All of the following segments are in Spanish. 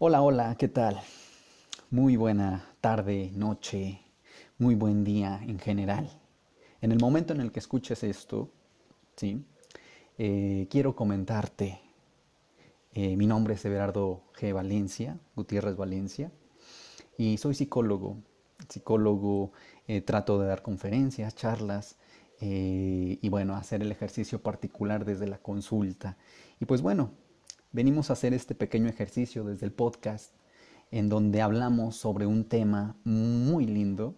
Hola, hola, ¿qué tal? Muy buena tarde, noche, muy buen día en general. En el momento en el que escuches esto, ¿sí? Eh, quiero comentarte. Eh, mi nombre es Everardo G. Valencia, Gutiérrez Valencia, y soy psicólogo. Psicólogo, eh, trato de dar conferencias, charlas, y bueno, hacer el ejercicio particular desde la consulta. Y pues bueno, venimos a hacer este pequeño ejercicio desde el podcast en donde hablamos sobre un tema muy lindo,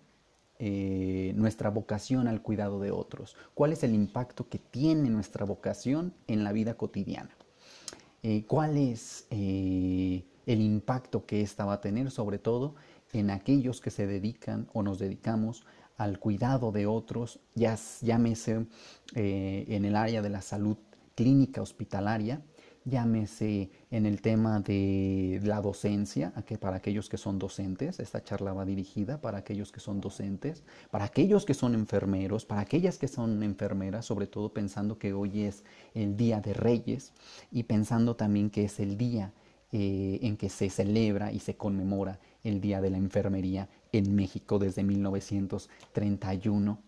eh, nuestra vocación al cuidado de otros. ¿Cuál es el impacto que tiene nuestra vocación en la vida cotidiana? Eh, ¿Cuál es eh, el impacto que ésta va a tener sobre todo en aquellos que se dedican o nos dedicamos al cuidado de otros, ya llámese en el área de la salud clínica hospitalaria, llámese en el tema de la docencia, que para aquellos que son docentes, esta charla va dirigida para aquellos que son docentes, para aquellos que son enfermeros, para aquellas que son enfermeras, sobre todo pensando que hoy es el Día de Reyes y pensando también que es el día eh, en que se celebra y se conmemora el Día de la Enfermería en México desde 1931,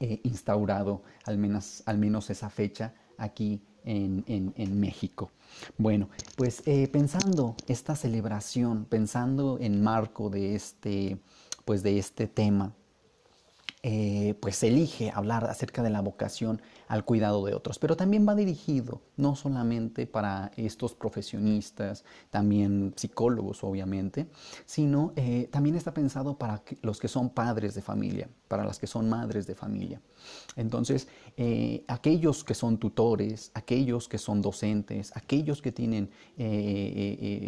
eh, instaurado al menos, al menos esa fecha aquí en, México. Bueno, pues eh, pensando esta celebración, pensando en marco de este, pues de este tema, eh, pues elige hablar acerca de la vocación al cuidado de otros, pero también va dirigido no solamente para estos profesionistas, también psicólogos obviamente, sino eh, también está pensado para los que son padres de familia, para las que son madres de familia. Entonces, eh, aquellos que son tutores, aquellos que son docentes, aquellos que tienen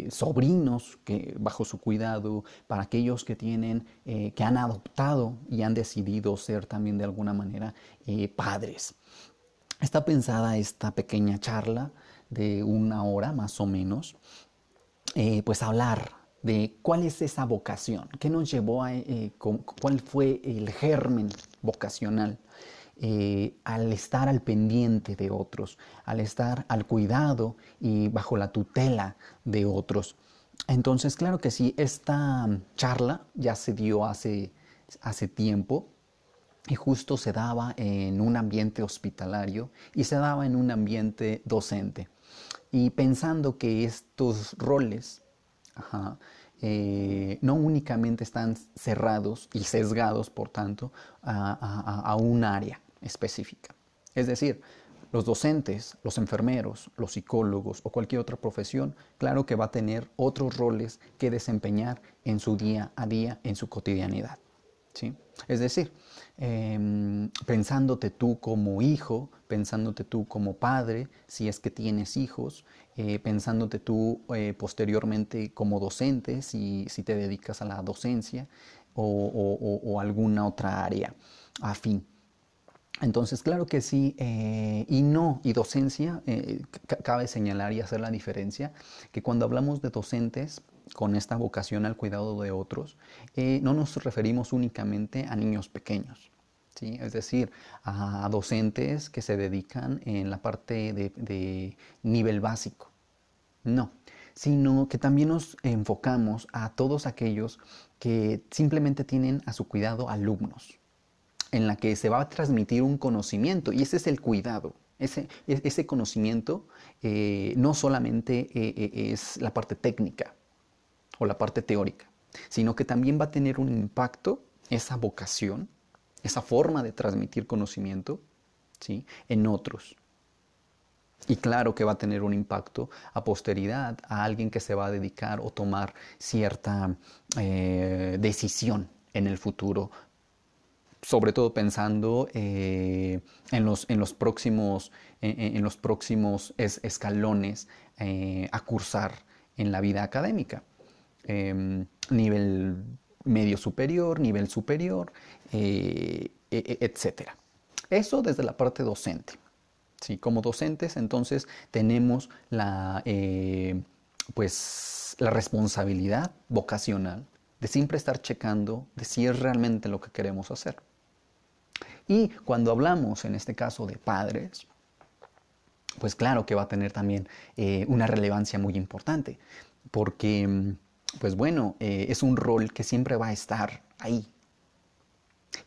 sobrinos que, bajo su cuidado, para aquellos que tienen, que han adoptado y han decidido ser también de alguna manera eh, padres. Está pensada esta pequeña charla de una hora más o menos, eh, pues hablar de cuál es esa vocación, qué nos llevó a, eh, cuál fue el germen vocacional. al estar al pendiente de otros, al estar al cuidado y bajo la tutela de otros. Entonces, claro que sí, esta charla ya se dio hace, hace tiempo, y justo se daba en un ambiente hospitalario y se daba en un ambiente docente. Y pensando que estos roles eh, no únicamente están cerrados y sesgados, por tanto, a, un área específica. Es decir, los docentes, los enfermeros, los psicólogos o cualquier otra profesión, claro que va a tener otros roles que desempeñar en su día a día, en su cotidianidad. ¿sí? Es decir, em, pensándote tú como hijo, pensándote tú como padre, si es que tienes hijos, eh, pensándote tú eh, posteriormente como docente, si, te dedicas a la docencia o, alguna otra área afín. Entonces, claro que sí, eh, y no, y docencia, cabe señalar y hacer la diferencia, que cuando hablamos de docentes, con esta vocación al cuidado de otros, eh, no nos referimos únicamente a niños pequeños, ¿sí? es decir, a docentes que se dedican en la parte de, nivel básico. No, sino que también nos enfocamos a todos aquellos que simplemente tienen a su cuidado alumnos, en la que se va a transmitir un conocimiento y ese es el cuidado. Ese, ese conocimiento eh, no solamente eh, es la parte técnica, o la parte teórica, sino que también va a tener un impacto esa vocación, esa forma de transmitir conocimiento, ¿sí? en otros. Y claro que va a tener un impacto a posteridad, a alguien que se va a dedicar o tomar cierta eh, decisión en el futuro, sobre todo pensando eh, en, los, próximos escalones eh, a cursar en la vida académica. Em, nivel medio superior, nivel superior, eh, e, e, etc. Eso desde la parte docente. ¿sí? Como docentes, entonces tenemos la, eh, pues, la responsabilidad vocacional de siempre estar checando de si es realmente lo que queremos hacer. Y cuando hablamos, en este caso, de padres, pues claro que va a tener también eh, una relevancia muy importante, porque, mm, pues bueno, eh, es un rol que siempre va a estar ahí.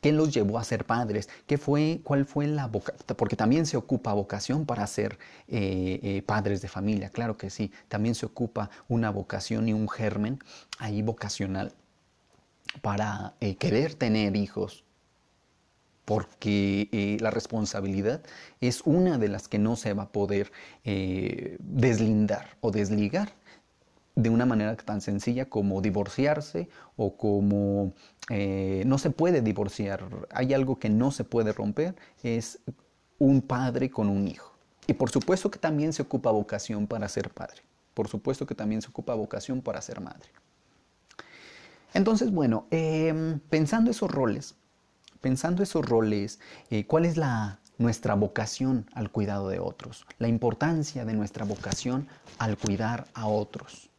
¿Qué los llevó a ser padres? ¿Qué fue, ¿Cuál fue la vocación? Porque también se ocupa vocación para ser eh, padres de familia, claro que sí. También se ocupa una vocación y un germen ahí vocacional para querer tener hijos, porque eh, la responsabilidad es una de las que no se va a poder eh, deslindar o desligar de una manera tan sencilla como divorciarse o como eh, no se puede divorciar. Hay algo que no se puede romper, es un padre con un hijo. Y por supuesto que también se ocupa vocación para ser padre. Por supuesto que también se ocupa vocación para ser madre. Entonces, bueno, em, pensando esos roles, pensando esos roles, eh, ¿cuál es la, nuestra vocación al cuidado de otros? La importancia de nuestra vocación al cuidar a otros.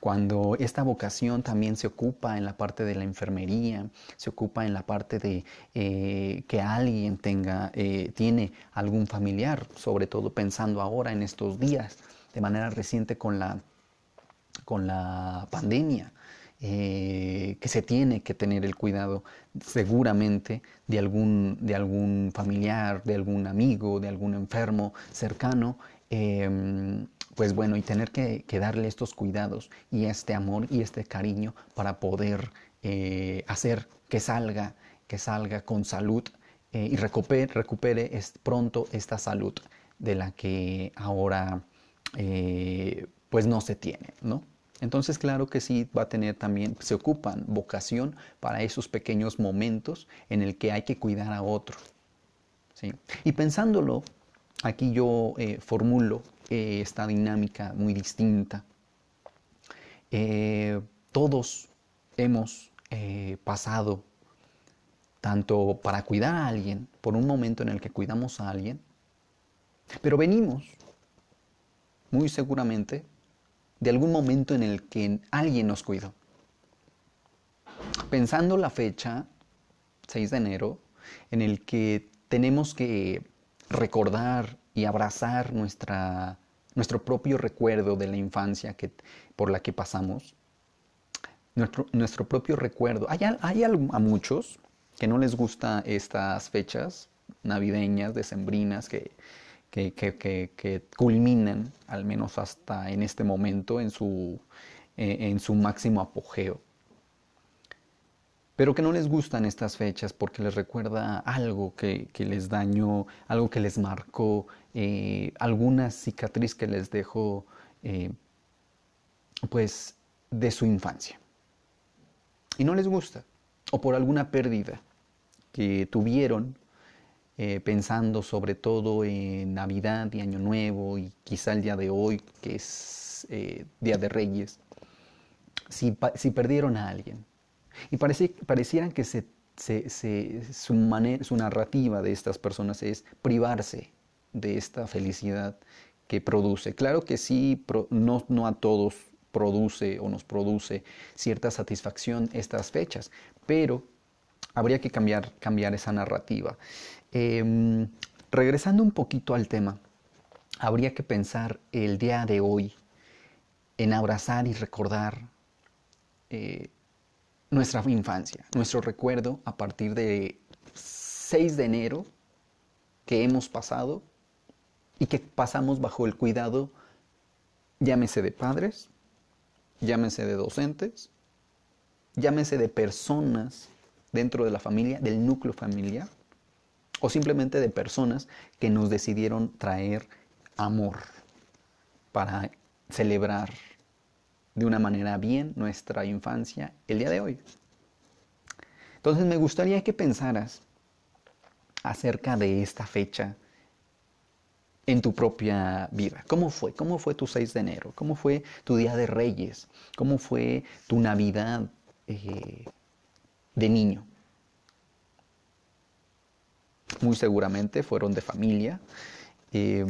Cuando esta vocación también se ocupa en la parte de la enfermería, se ocupa en la parte de eh, que alguien tenga, eh, tiene algún familiar, sobre todo pensando ahora en estos días, de manera reciente con la, con la pandemia, eh, que se tiene que tener el cuidado seguramente de algún, de algún familiar, de algún amigo, de algún enfermo cercano, em, pues bueno, y tener que, darle estos cuidados y este amor y este cariño para poder eh, hacer que salga, que salga con salud eh, y recupere, recupere pronto esta salud de la que ahora pues no se tiene, ¿no? Entonces, claro que sí va a tener también, se ocupan vocación para esos pequeños momentos en el que hay que cuidar a otro. ¿sí? Y pensándolo, aquí yo eh, formulo eh, esta dinámica muy distinta. Eh, todos hemos pasado tanto para cuidar a alguien, por un momento en el que cuidamos a alguien, pero venimos muy seguramente de algún momento en el que alguien nos cuidó. Pensando la fecha, 6 de enero, en el que tenemos que recordar y abrazar nuestra, nuestro propio recuerdo de la infancia que, por la que pasamos, nuestro, nuestro propio recuerdo. Hay, hay a muchos que no les gustan estas fechas navideñas, decembrinas, que que, culminan, al menos hasta en este momento, en su, eh, en su máximo apogeo. Pero que no les gustan estas fechas porque les recuerda algo que, les dañó, algo que les marcó, eh, alguna cicatriz que les dejó, eh, pues, de su infancia. Y no les gusta, o por alguna pérdida que tuvieron eh, pensando sobre todo en Navidad y Año Nuevo y quizá el día de hoy, que es eh, Día de Reyes, si, perdieron a alguien. Y parecieran que su narrativa de estas personas es privarse de esta felicidad que produce. Claro que sí, no, no a todos produce o nos produce cierta satisfacción estas fechas, pero habría que cambiar, cambiar esa narrativa. Em, regresando un poquito al tema, habría que pensar el día de hoy en abrazar y recordar eh, nuestra infancia, nuestro recuerdo a partir de 6 de enero que hemos pasado y que pasamos bajo el cuidado, llámese de padres, llámese de docentes, llámese de personas dentro de la familia, del núcleo familiar, o simplemente de personas que nos decidieron traer amor para celebrar de una manera bien nuestra infancia el día de hoy. Entonces me gustaría que pensaras acerca de esta fecha en tu propia vida. ¿Cómo fue? ¿Cómo fue tu 6 de enero? ¿Cómo fue tu Día de Reyes? ¿Cómo fue tu Navidad eh, de niño? muy seguramente fueron de familia. Eh,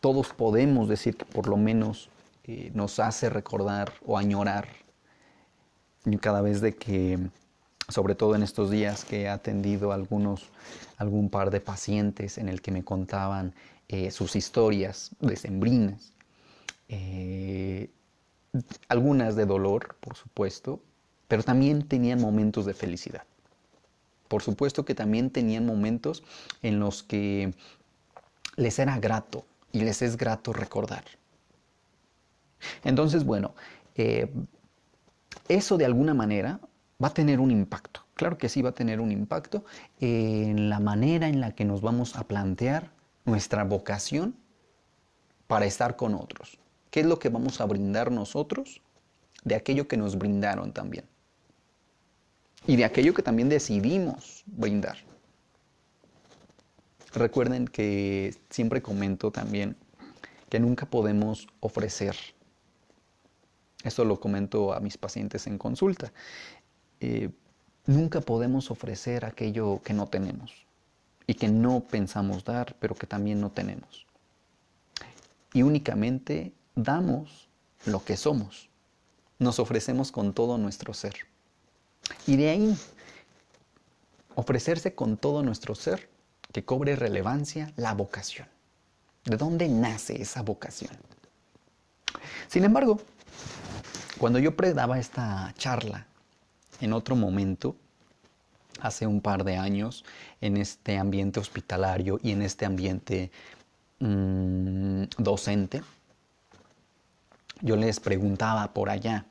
todos podemos decir que por lo menos eh, nos hace recordar o añorar cada vez de que sobre todo en estos días que he atendido algunos, algún par de pacientes en el que me contaban eh, sus historias decembrinas, eh, algunas de dolor, por supuesto, pero también tenían momentos de felicidad. Por supuesto que también tenían momentos en los que les era grato y les es grato recordar. Entonces, bueno, eh, eso de alguna manera va a tener un impacto. Claro que sí va a tener un impacto en la manera en la que nos vamos a plantear nuestra vocación para estar con otros. ¿Qué es lo que vamos a brindar nosotros de aquello que nos brindaron también? Y de aquello que también decidimos brindar. Recuerden que siempre comento también que nunca podemos ofrecer. Esto lo comento a mis pacientes en consulta. Eh, nunca podemos ofrecer aquello que no tenemos y que no pensamos dar, pero que también no tenemos. Y únicamente damos lo que somos. Nos ofrecemos con todo nuestro ser. Y de ahí, ofrecerse con todo nuestro ser, que cobre relevancia la vocación. ¿De dónde nace esa vocación? Sin embargo, cuando yo predaba esta charla en otro momento, hace un par de años, en este ambiente hospitalario y en este ambiente mm, docente, yo les preguntaba por allá,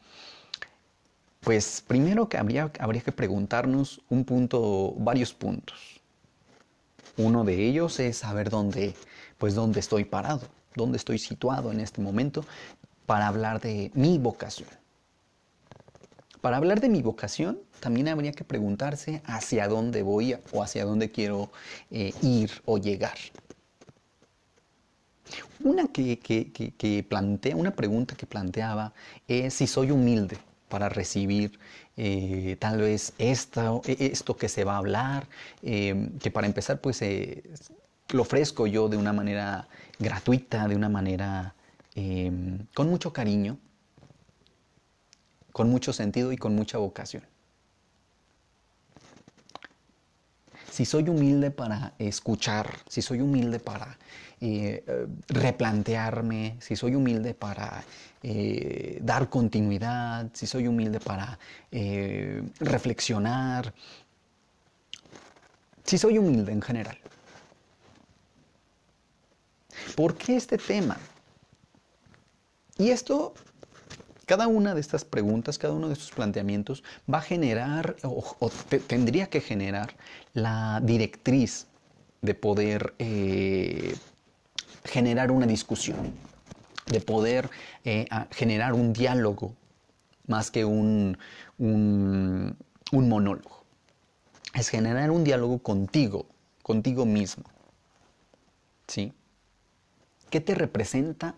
pues primero que habría, habría que preguntarnos un punto, varios puntos. Uno de ellos es saber dónde, pues dónde estoy parado, dónde estoy situado en este momento para hablar de mi vocación. Para hablar de mi vocación, también habría que preguntarse hacia dónde voy o hacia dónde quiero eh, ir o llegar. Una que, plantea, una pregunta que planteaba es si soy humilde para recibir eh, tal vez esto, e, esto que se va a hablar, eh, que para empezar pues lo ofrezco yo de una manera gratuita, de una manera con mucho cariño, con mucho sentido y con mucha vocación. Si soy humilde para escuchar, si soy humilde para eh, eh, replantearme, si soy humilde para eh, dar continuidad, si soy humilde para reflexionar, si soy humilde en general. ¿Por qué este tema? Y esto cada una de estas preguntas, cada uno de estos planteamientos va a generar o, tendría que generar la directriz de poder eh, generar una discusión, de poder eh, generar un diálogo más que un, un, monólogo. Es generar un diálogo contigo, contigo mismo. ¿Sí? ¿Qué te representa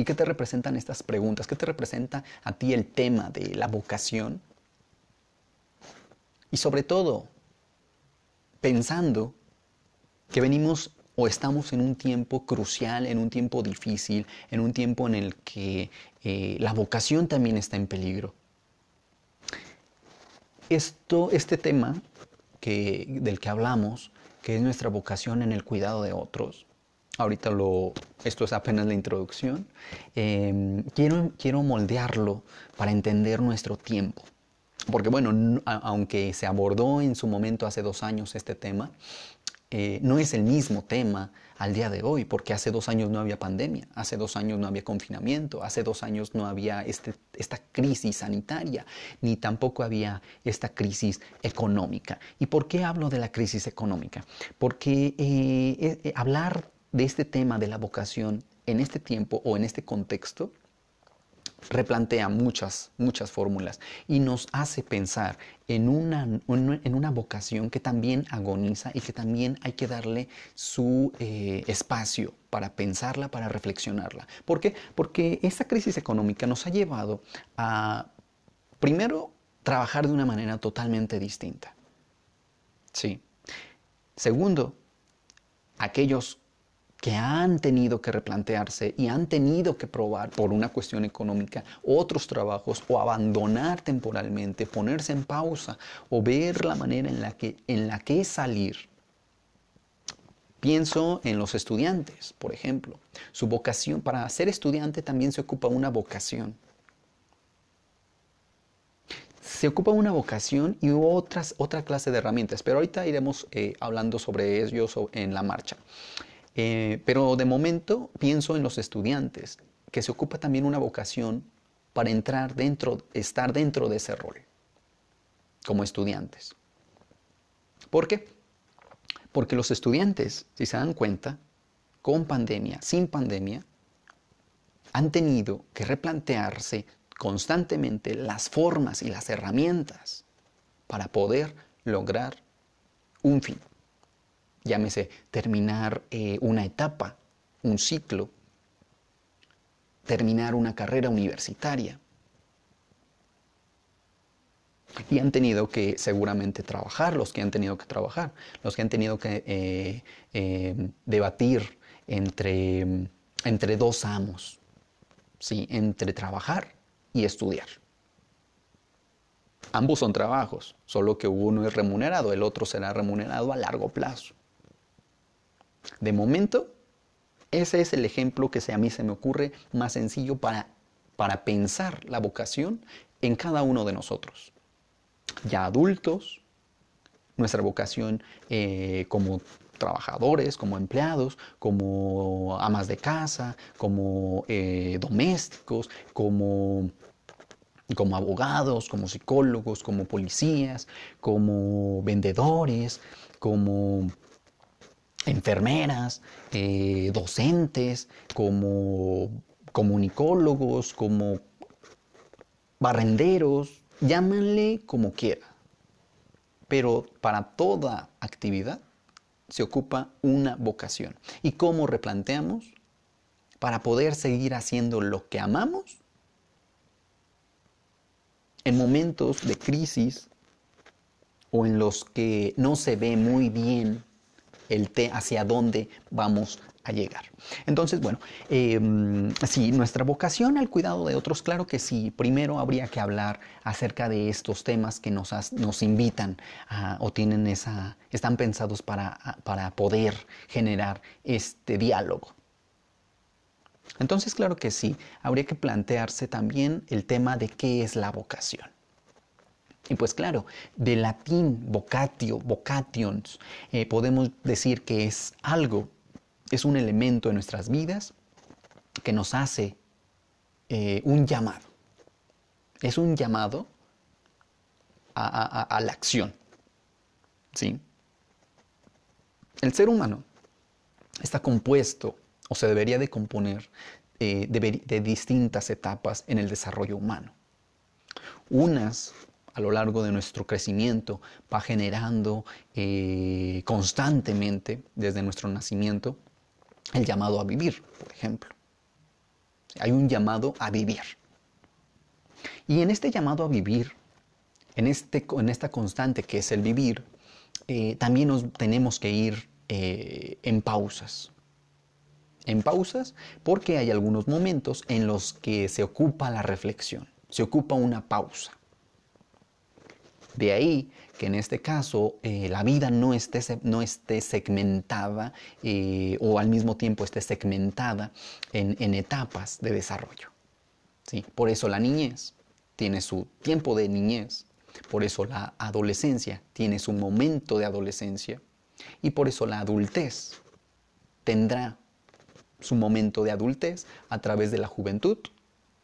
¿Y qué te representan estas preguntas? ¿Qué te representa a ti el tema de la vocación? Y sobre todo, pensando que venimos o estamos en un tiempo crucial, en un tiempo difícil, en un tiempo en el que eh, la vocación también está en peligro. Esto, este tema que, del que hablamos, que es nuestra vocación en el cuidado de otros, ahorita lo, esto es apenas la introducción, em, quiero, quiero moldearlo para entender nuestro tiempo. Porque bueno, aunque se abordó en su momento hace dos años este tema, eh, no es el mismo tema al día de hoy, porque hace dos años no había pandemia, hace dos años no había confinamiento, hace dos años no había este, esta crisis sanitaria, ni tampoco había esta crisis económica. ¿Y por qué hablo de la crisis económica? Porque eh, eh, hablar de este tema de la vocación en este tiempo o en este contexto replantea muchas, muchas fórmulas y nos hace pensar en una, en una vocación que también agoniza y que también hay que darle su eh, espacio para pensarla, para reflexionarla. ¿Por qué? Porque esta crisis económica nos ha llevado a, primero, trabajar de una manera totalmente distinta. Sí. Segundo, aquellos que han tenido que replantearse y han tenido que probar por una cuestión económica otros trabajos o abandonar temporalmente, ponerse en pausa o ver la manera en la que, en la que salir. Pienso en los estudiantes, por ejemplo. Su vocación, para ser estudiante también se ocupa una vocación. Se ocupa una vocación y otras, otra clase de herramientas, pero ahorita iremos eh, hablando sobre ello en la marcha. Eh, pero de momento pienso en los estudiantes, que se ocupa también una vocación para entrar dentro, estar dentro de ese rol, como estudiantes. ¿Por qué? Porque los estudiantes, si se dan cuenta, con pandemia, sin pandemia, han tenido que replantearse constantemente las formas y las herramientas para poder lograr un fin llámese terminar eh, una etapa, un ciclo, terminar una carrera universitaria. Y han tenido que seguramente trabajar, los que han tenido que trabajar, los que han tenido que eh, eh, debatir entre, entre dos amos, ¿sí? entre trabajar y estudiar. Ambos son trabajos, solo que uno es remunerado, el otro será remunerado a largo plazo. De momento, ese es el ejemplo que a mí se me ocurre más sencillo para, para pensar la vocación en cada uno de nosotros. Ya adultos, nuestra vocación eh, como trabajadores, como empleados, como amas de casa, como eh, domésticos, como, como abogados, como psicólogos, como policías, como vendedores, como enfermeras, eh, docentes, como comunicólogos, como barrenderos, llámanle como quiera. Pero para toda actividad se ocupa una vocación. ¿Y cómo replanteamos? Para poder seguir haciendo lo que amamos en momentos de crisis o en los que no se ve muy bien el té hacia dónde vamos a llegar. Entonces, bueno, em, sí, nuestra vocación al cuidado de otros, claro que sí, primero habría que hablar acerca de estos temas que nos, nos invitan o tienen esa, están pensados para, para poder generar este diálogo. Entonces, claro que sí, habría que plantearse también el tema de qué es la vocación. Y pues claro, de latín vocatio, vocations, eh, podemos decir que es algo, es un elemento en nuestras vidas que nos hace eh, un llamado. Es un llamado a, la acción. ¿sí? El ser humano está compuesto o se debería de componer eh, de distintas etapas en el desarrollo humano. Unas a lo largo de nuestro crecimiento va generando eh, constantemente desde nuestro nacimiento el llamado a vivir, por ejemplo. Hay un llamado a vivir. Y en este llamado a vivir, en, este, en esta constante que es el vivir, eh, también nos tenemos que ir eh, en pausas. En pausas porque hay algunos momentos en los que se ocupa la reflexión, se ocupa una pausa. De ahí que en este caso eh, la vida no esté, no esté segmentada eh, o al mismo tiempo esté segmentada en, etapas de desarrollo. ¿sí? Por eso la niñez tiene su tiempo de niñez, por eso la adolescencia tiene su momento de adolescencia y por eso la adultez tendrá su momento de adultez a través de la juventud,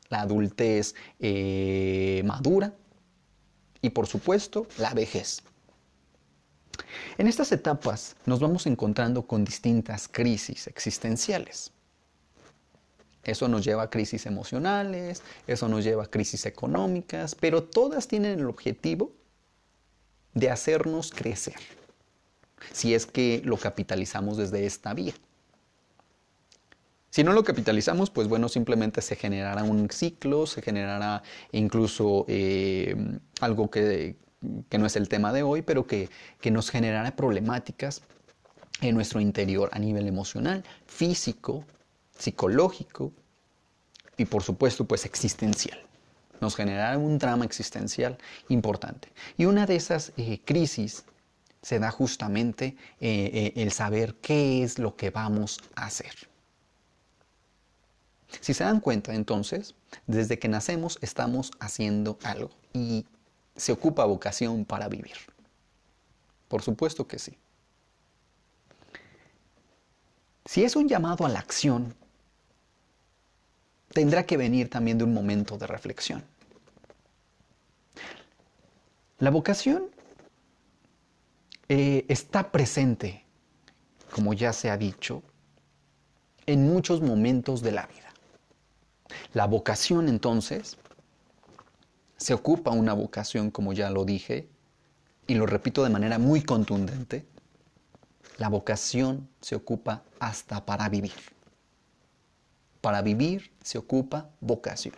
la adultez eh, madura y por supuesto la vejez. En estas etapas nos vamos encontrando con distintas crisis existenciales. Eso nos lleva a crisis emocionales, eso nos lleva a crisis económicas, pero todas tienen el objetivo de hacernos crecer, si es que lo capitalizamos desde esta vía. Si no lo capitalizamos, pues bueno, simplemente se generará un ciclo, se generará incluso eh, algo que, no es el tema de hoy, pero que, nos generará problemáticas en nuestro interior a nivel emocional, físico, psicológico y por supuesto pues existencial. Nos genera un drama existencial importante. Y una de esas eh, crisis se da justamente eh, el saber qué es lo que vamos a hacer. Si se dan cuenta, entonces, desde que nacemos estamos haciendo algo y se ocupa vocación para vivir. Por supuesto que sí. Si es un llamado a la acción, tendrá que venir también de un momento de reflexión. La vocación eh, está presente, como ya se ha dicho, en muchos momentos de la vida. La vocación entonces, se ocupa una vocación, como ya lo dije, y lo repito de manera muy contundente, la vocación se ocupa hasta para vivir. Para vivir se ocupa vocación.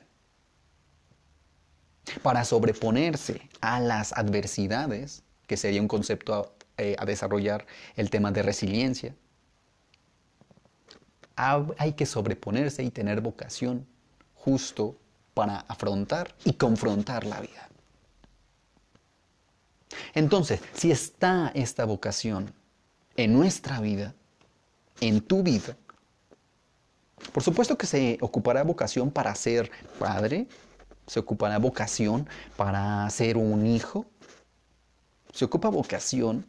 Para sobreponerse a las adversidades, que sería un concepto a, eh, desarrollar el tema de resiliencia, hay que sobreponerse y tener vocación justo para afrontar y confrontar la vida. Entonces, si está esta vocación en nuestra vida, en tu vida, por supuesto que se ocupará vocación para ser padre, se ocupará vocación para ser un hijo, se ocupa vocación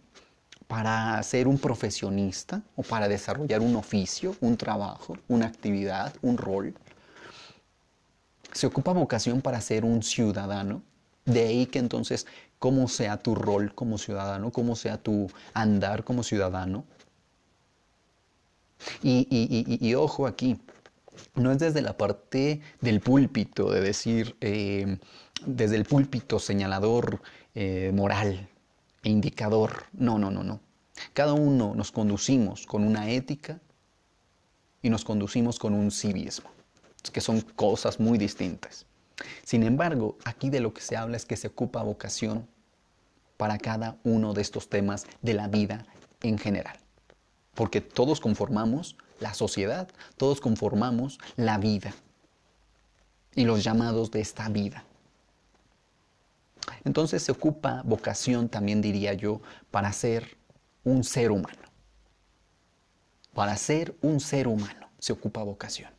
para ser un profesionista o para desarrollar un oficio, un trabajo, una actividad, un rol se ocupa vocación para ser un ciudadano. De ahí que entonces, cómo sea tu rol como ciudadano, cómo sea tu andar como ciudadano. Y, ojo aquí, no es desde la parte del púlpito, de decir, eh, desde el púlpito señalador eh, moral e indicador. No, no, no, no. Cada uno nos conducimos con una ética y nos conducimos con un civismo que son cosas muy distintas. Sin embargo, aquí de lo que se habla es que se ocupa vocación para cada uno de estos temas de la vida en general. Porque todos conformamos la sociedad, todos conformamos la vida y los llamados de esta vida. Entonces se ocupa vocación, también diría yo, para ser un ser humano. Para ser un ser humano se ocupa vocación.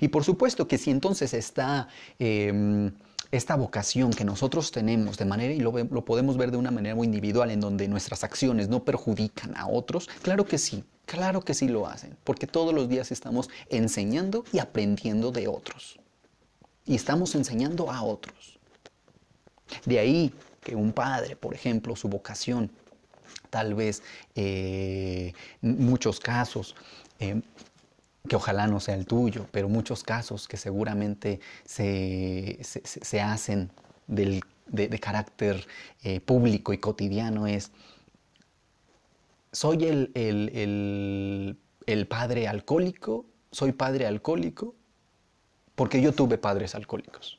Y por supuesto que si entonces está em, esta vocación que nosotros tenemos de manera, y lo, podemos ver de una manera muy individual, en donde nuestras acciones no perjudican a otros, claro que sí, claro que sí lo hacen, porque todos los días estamos enseñando y aprendiendo de otros. Y estamos enseñando a otros. De ahí que un padre, por ejemplo, su vocación, tal vez eh, muchos casos, eh, que ojalá no sea el tuyo, pero muchos casos que seguramente se, hacen de, carácter eh, público y cotidiano es, soy el, padre alcohólico, soy padre alcohólico porque yo tuve padres alcohólicos.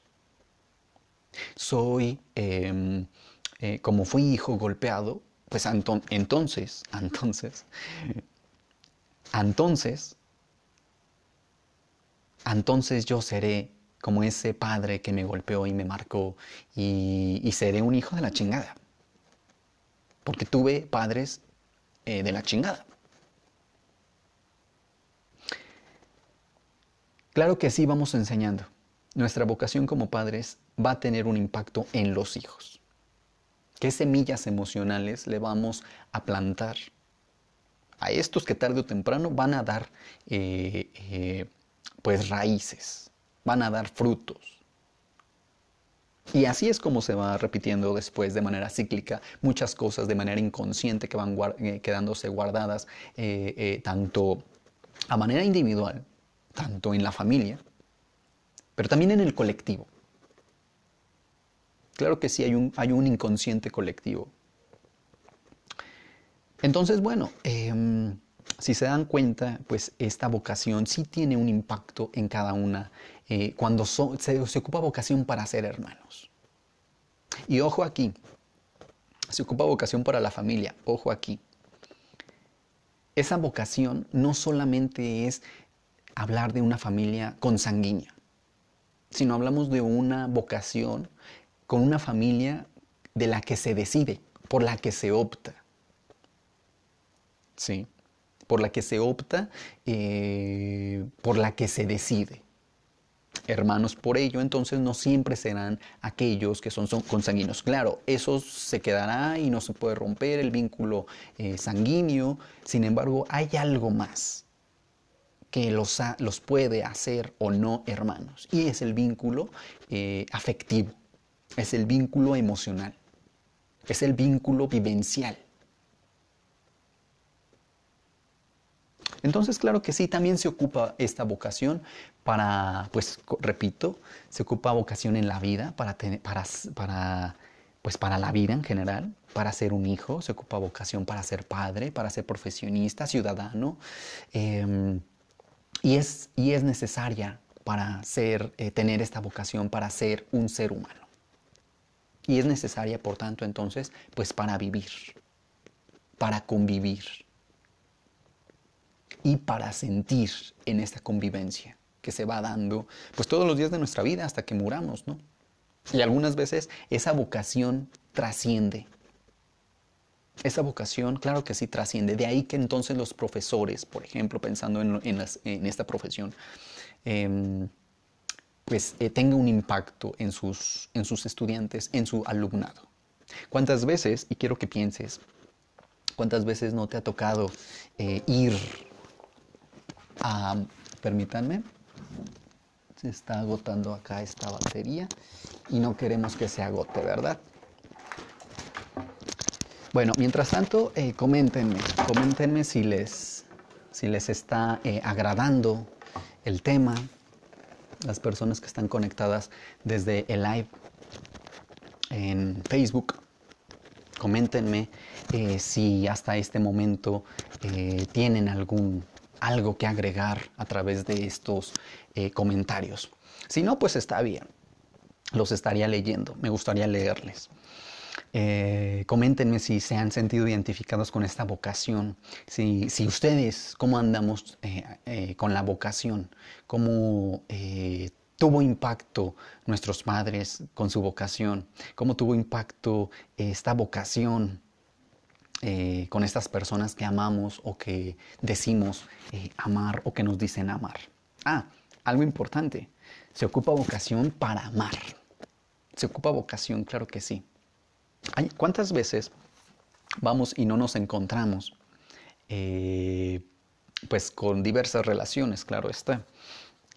Soy, em, eh, como fui hijo golpeado, pues entonces, entonces, entonces, entonces yo seré como ese padre que me golpeó y me marcó y, seré un hijo de la chingada. Porque tuve padres eh, de la chingada. Claro que sí vamos enseñando. Nuestra vocación como padres va a tener un impacto en los hijos. ¿Qué semillas emocionales le vamos a plantar a estos que tarde o temprano van a dar eh, eh, pues raíces, van a dar frutos. Y así es como se va repitiendo después de manera cíclica muchas cosas de manera inconsciente que van eh, quedándose guardadas eh, eh, tanto a manera individual, tanto en la familia, pero también en el colectivo. Claro que sí, hay un, hay un inconsciente colectivo. Entonces, bueno, em, si se dan cuenta, pues esta vocación sí tiene un impacto en cada una eh, cuando se, ocupa vocación para ser hermanos. Y ojo aquí, se ocupa vocación para la familia, ojo aquí. esa vocación no solamente es hablar de una familia consanguínea, sino hablamos de una vocación con una familia de la que se decide, por la que se opta. ¿Sí? Por la que se opta, eh, por la que se decide hermanos por ello, entonces no siempre serán aquellos que son, consanguíneos. Claro, eso se quedará y no se puede romper el vínculo eh, sanguíneo, sin embargo hay algo más que los, los, puede hacer o no hermanos, y es el vínculo eh, afectivo, es el vínculo emocional, es el vínculo vivencial. Entonces, claro que sí, también se ocupa esta vocación para, pues, repito, se ocupa vocación en la vida, para, para, para, pues, para la vida en general, para ser un hijo, se ocupa vocación para ser padre, para ser profesionista, ciudadano, em, y, es, y es necesaria para ser, eh, tener esta vocación para ser un ser humano. Y es necesaria, por tanto, entonces, pues para vivir, para convivir y para sentir en esta convivencia que se va dando pues todos los días de nuestra vida hasta que muramos, ¿no? Y algunas veces esa vocación trasciende. Esa vocación, claro que sí trasciende. De ahí que entonces los profesores, por ejemplo, pensando en, esta profesión, em, pues eh, tenga un impacto en sus, en sus estudiantes, en su alumnado. ¿Cuántas veces, y quiero que pienses, cuántas veces no te ha tocado eh, ir a, permítanme, se está agotando acá esta batería y no queremos que se agote, ¿verdad? Bueno, mientras tanto, eh, coméntenme, coméntenme si les, si les está eh, agradando el tema, las personas que están conectadas desde el live en Facebook. Coméntenme eh, si hasta este momento tienen algún algo que agregar a través de estos eh, comentarios. Si no, pues está bien. Los estaría leyendo. Me gustaría leerles. Eh, coméntenme si se han sentido identificados con esta vocación, si, ustedes, cómo andamos eh, con la vocación, cómo tuvo impacto nuestros padres con su vocación, cómo tuvo impacto esta vocación eh, con estas personas que amamos o que decimos eh, amar o que nos dicen amar. Ah, algo importante, se ocupa vocación para amar. Se ocupa vocación, claro que sí. ¿Cuántas veces vamos y no nos encontramos? Eh, pues con diversas relaciones, claro está.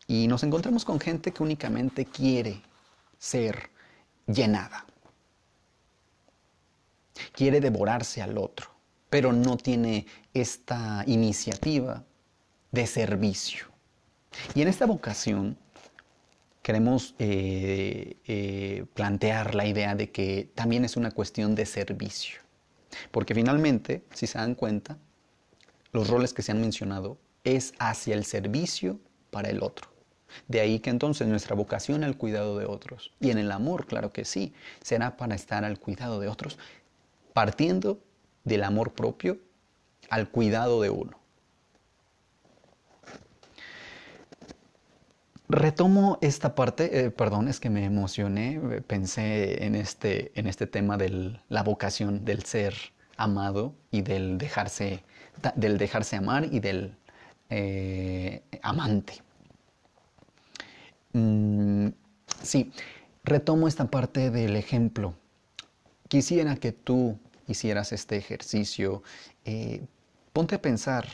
Y nos encontramos con gente que únicamente quiere ser llenada quiere devorarse al otro, pero no tiene esta iniciativa de servicio. Y en esta vocación queremos eh, eh, plantear la idea de que también es una cuestión de servicio. Porque finalmente, si se dan cuenta, los roles que se han mencionado es hacia el servicio para el otro. De ahí que entonces nuestra vocación al cuidado de otros, y en el amor, claro que sí, será para estar al cuidado de otros, partiendo del amor propio al cuidado de uno. Retomo esta parte, eh, perdón, es que me emocioné, pensé en este, en este tema de la vocación del ser amado y del dejarse, del dejarse amar y del eh, amante. Mm, sí, retomo esta parte del ejemplo. Quisiera que tú hicieras este ejercicio, eh, ponte a pensar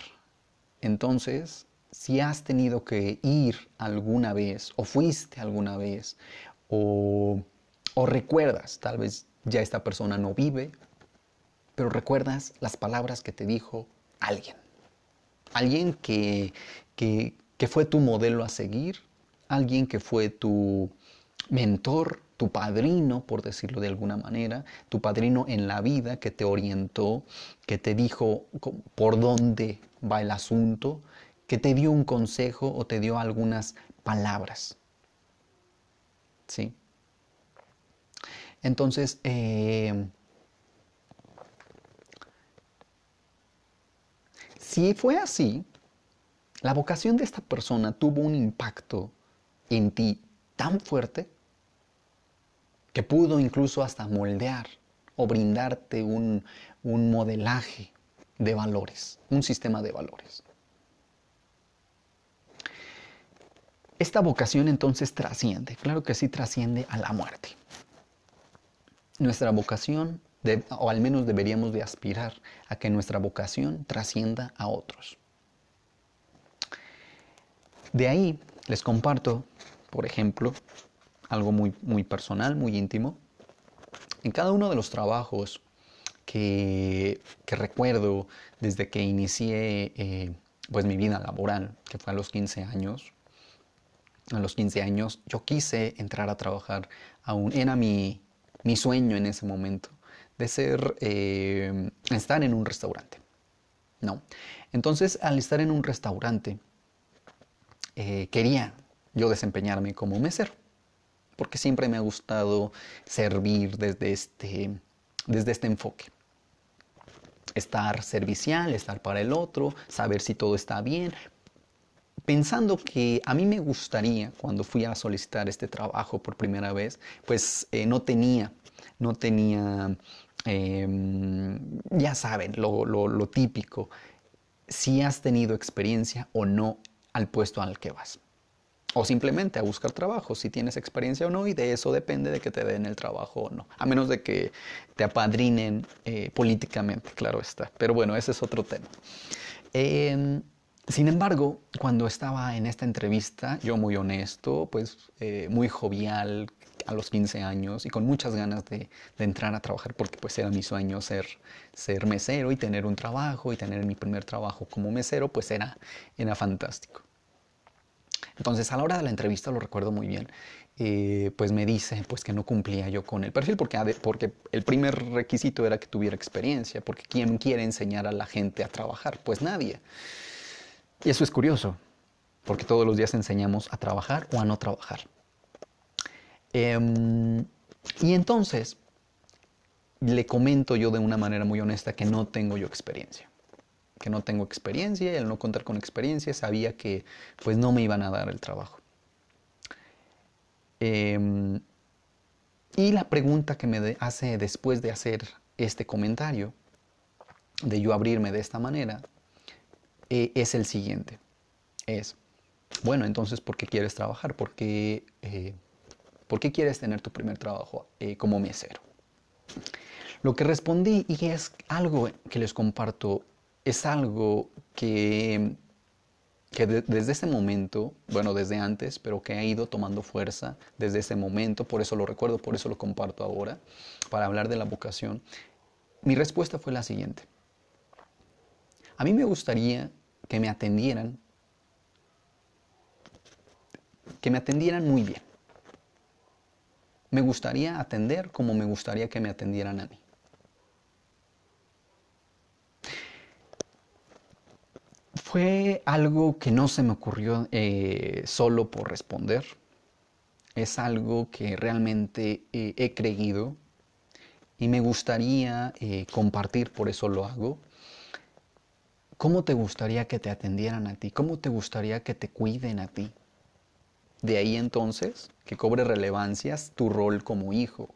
entonces si has tenido que ir alguna vez o fuiste alguna vez o, recuerdas, tal vez ya esta persona no vive, pero recuerdas las palabras que te dijo alguien. Alguien que, que fue tu modelo a seguir, alguien que fue tu mentor, tu padrino, por decirlo de alguna manera, tu padrino en la vida que te orientó, que te dijo por dónde va el asunto, que te dio un consejo o te dio algunas palabras. ¿Sí? Entonces, eh, Si fue así, la vocación de esta persona tuvo un impacto en ti tan fuerte que pudo incluso hasta moldear o brindarte un, un modelaje de valores, un sistema de valores. Esta vocación entonces trasciende, claro que sí trasciende a la muerte. Nuestra vocación, o al menos deberíamos de aspirar a que nuestra vocación trascienda a otros. De ahí les comparto, por ejemplo, algo muy, muy personal, muy íntimo. En cada uno de los trabajos que, recuerdo desde que inicié eh, pues mi vida laboral, que fue a los 15 años, a los 15 años yo quise entrar a trabajar aún, era mi, mi sueño en ese momento, de ser, eh, estar en un restaurante. No. Entonces, al estar en un restaurante, eh, quería yo desempeñarme como mesero, porque siempre me ha gustado servir desde este, desde este enfoque. Estar servicial, estar para el otro, saber si todo está bien, pensando que a mí me gustaría, cuando fui a solicitar este trabajo por primera vez, pues eh, no tenía, no tenía, em, ya saben, lo, lo típico, si has tenido experiencia o no al puesto al que vas. O simplemente a buscar trabajo, si tienes experiencia o no, y de eso depende de que te den el trabajo o no. A menos de que te apadrinen eh, políticamente, claro está. Pero bueno, ese es otro tema. Em, sin embargo, cuando estaba en esta entrevista, yo muy honesto, pues eh, muy jovial a los 15 años y con muchas ganas de, entrar a trabajar porque pues era mi sueño ser, ser mesero y tener un trabajo y tener mi primer trabajo como mesero, pues era, era fantástico. Entonces, a la hora de la entrevista, lo recuerdo muy bien, eh, pues me dice pues que no cumplía yo con el perfil, porque, porque el primer requisito era que tuviera experiencia, porque ¿quién quiere enseñar a la gente a trabajar? Pues nadie. Y eso es curioso, porque todos los días enseñamos a trabajar o a no trabajar. Em, y entonces, le comento yo de una manera muy honesta que no tengo yo experiencia que no tengo experiencia y al no contar con experiencia sabía que pues no me iban a dar el trabajo. Em, y la pregunta que me hace después de hacer este comentario, de yo abrirme de esta manera, eh, es el siguiente. Es, bueno, entonces, ¿por qué quieres trabajar? ¿Por qué, eh, ¿por qué quieres tener tu primer trabajo eh, como mesero? Lo que respondí, y es algo que les comparto es algo que, que desde ese momento, bueno, desde antes, pero que ha ido tomando fuerza desde ese momento, por eso lo recuerdo, por eso lo comparto ahora, para hablar de la vocación. Mi respuesta fue la siguiente. A mí me gustaría que me atendieran, que me atendieran muy bien. Me gustaría atender como me gustaría que me atendieran a mí. Fue algo que no se me ocurrió eh, solo por responder. Es algo que realmente eh, he creído y me gustaría eh, compartir, por eso lo hago. ¿Cómo te gustaría que te atendieran a ti? ¿Cómo te gustaría que te cuiden a ti? De ahí entonces que cobre relevancia tu rol como hijo.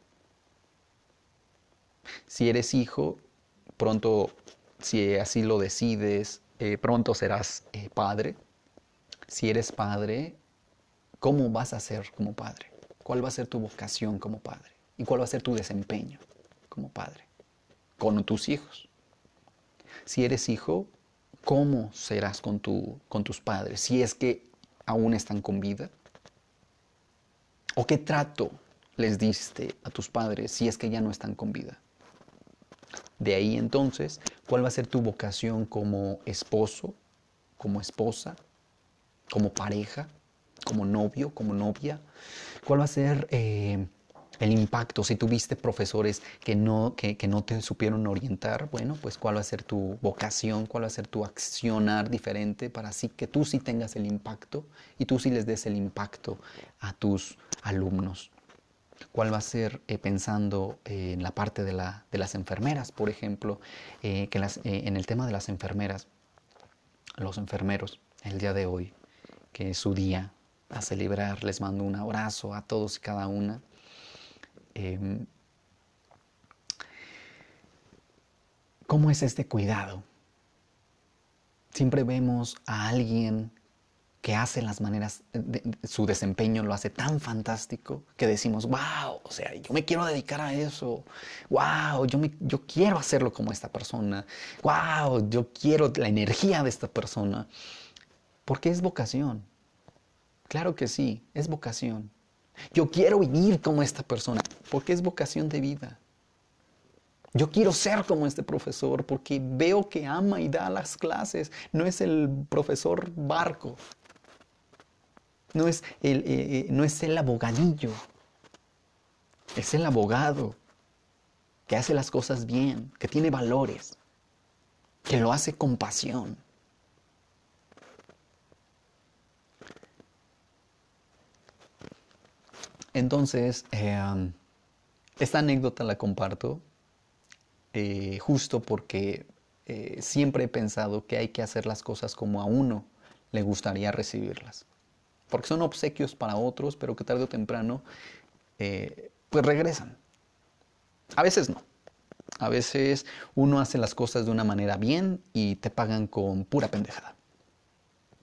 Si eres hijo, pronto, si así lo decides, eh, pronto serás eh, padre. Si eres padre, ¿cómo vas a ser como padre? ¿Cuál va a ser tu vocación como padre? ¿Y cuál va a ser tu desempeño como padre? Con tus hijos. Si eres hijo, ¿cómo serás con, tu, con tus padres? Si es que aún están con vida. ¿O qué trato les diste a tus padres si es que ya no están con vida? De ahí entonces, ¿cuál va a ser tu vocación como esposo, como esposa, como pareja, como novio, como novia? ¿Cuál va a ser eh, el impacto si tuviste profesores que no, que, no te supieron orientar? Bueno, pues cuál va a ser tu vocación, cuál va a ser tu accionar diferente para así que tú sí tengas el impacto y tú sí les des el impacto a tus alumnos cuál va a ser eh, pensando eh, en la parte de, la, de, las enfermeras, por ejemplo, eh, que en el tema de las enfermeras. los enfermeros el día de hoy, que es su día a celebrar. Les mando un abrazo a todos y cada una. Em, ¿Cómo es este cuidado? Siempre vemos a alguien que hace las maneras, de, su desempeño lo hace tan fantástico que decimos, wow, o sea, yo me quiero dedicar a eso, wow, yo, me, yo quiero hacerlo como esta persona, wow, yo quiero la energía de esta persona, porque es vocación. Claro que sí, es vocación. Yo quiero vivir como esta persona, porque es vocación de vida. Yo quiero ser como este profesor porque veo que ama y da las clases. No es el profesor barco, no es el, eh, eh, no es el abogadillo, es el abogado que hace las cosas bien, que tiene valores, que lo hace con pasión. Entonces, eh, esta anécdota la comparto justo porque siempre he pensado que hay que hacer las cosas como a uno le gustaría recibirlas porque son obsequios para otros, pero que tarde o temprano eh, pues regresan. A veces no. A veces uno hace las cosas de una manera bien y te pagan con pura pendejada.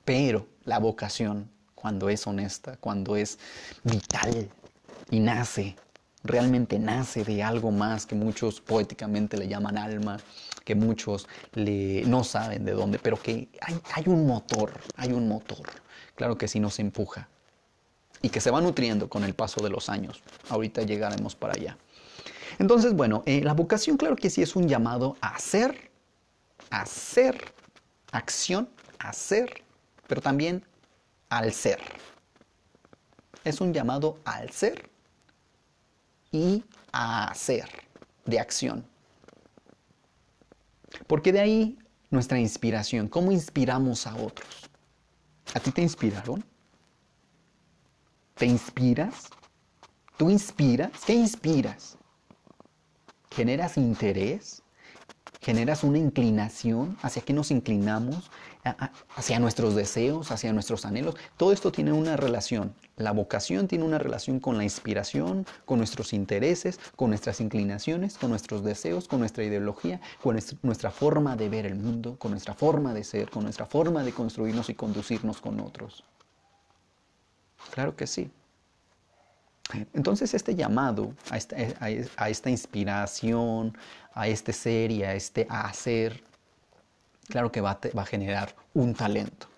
Pero la vocación, cuando es honesta, cuando es vital y nace, realmente nace de algo más que muchos poéticamente le llaman alma, que muchos le, no saben de dónde, pero que hay, hay un motor, hay un motor claro que sí nos empuja y que se va nutriendo con el paso de los años. Ahorita llegaremos para allá. Entonces, bueno, eh, la vocación claro que sí es un llamado a hacer, a hacer, acción, a hacer, pero también al ser. Es un llamado al ser y a hacer, de acción. Porque de ahí nuestra inspiración, cómo inspiramos a otros. ¿A ti te inspiraron? ¿Te inspiras? ¿Tú inspiras? ¿Qué inspiras? ¿Generas interés? ¿Generas una inclinación? ¿Hacia qué nos inclinamos? ¿Hacia nuestros deseos? ¿Hacia nuestros anhelos? Todo esto tiene una relación. La vocación tiene una relación con la inspiración, con nuestros intereses, con nuestras inclinaciones, con nuestros deseos, con nuestra ideología, con nuestra forma de ver el mundo, con nuestra forma de ser, con nuestra forma de construirnos y conducirnos con otros. Claro que sí. Entonces este llamado a esta, inspiración, a este ser y a este hacer, claro que va a generar un talento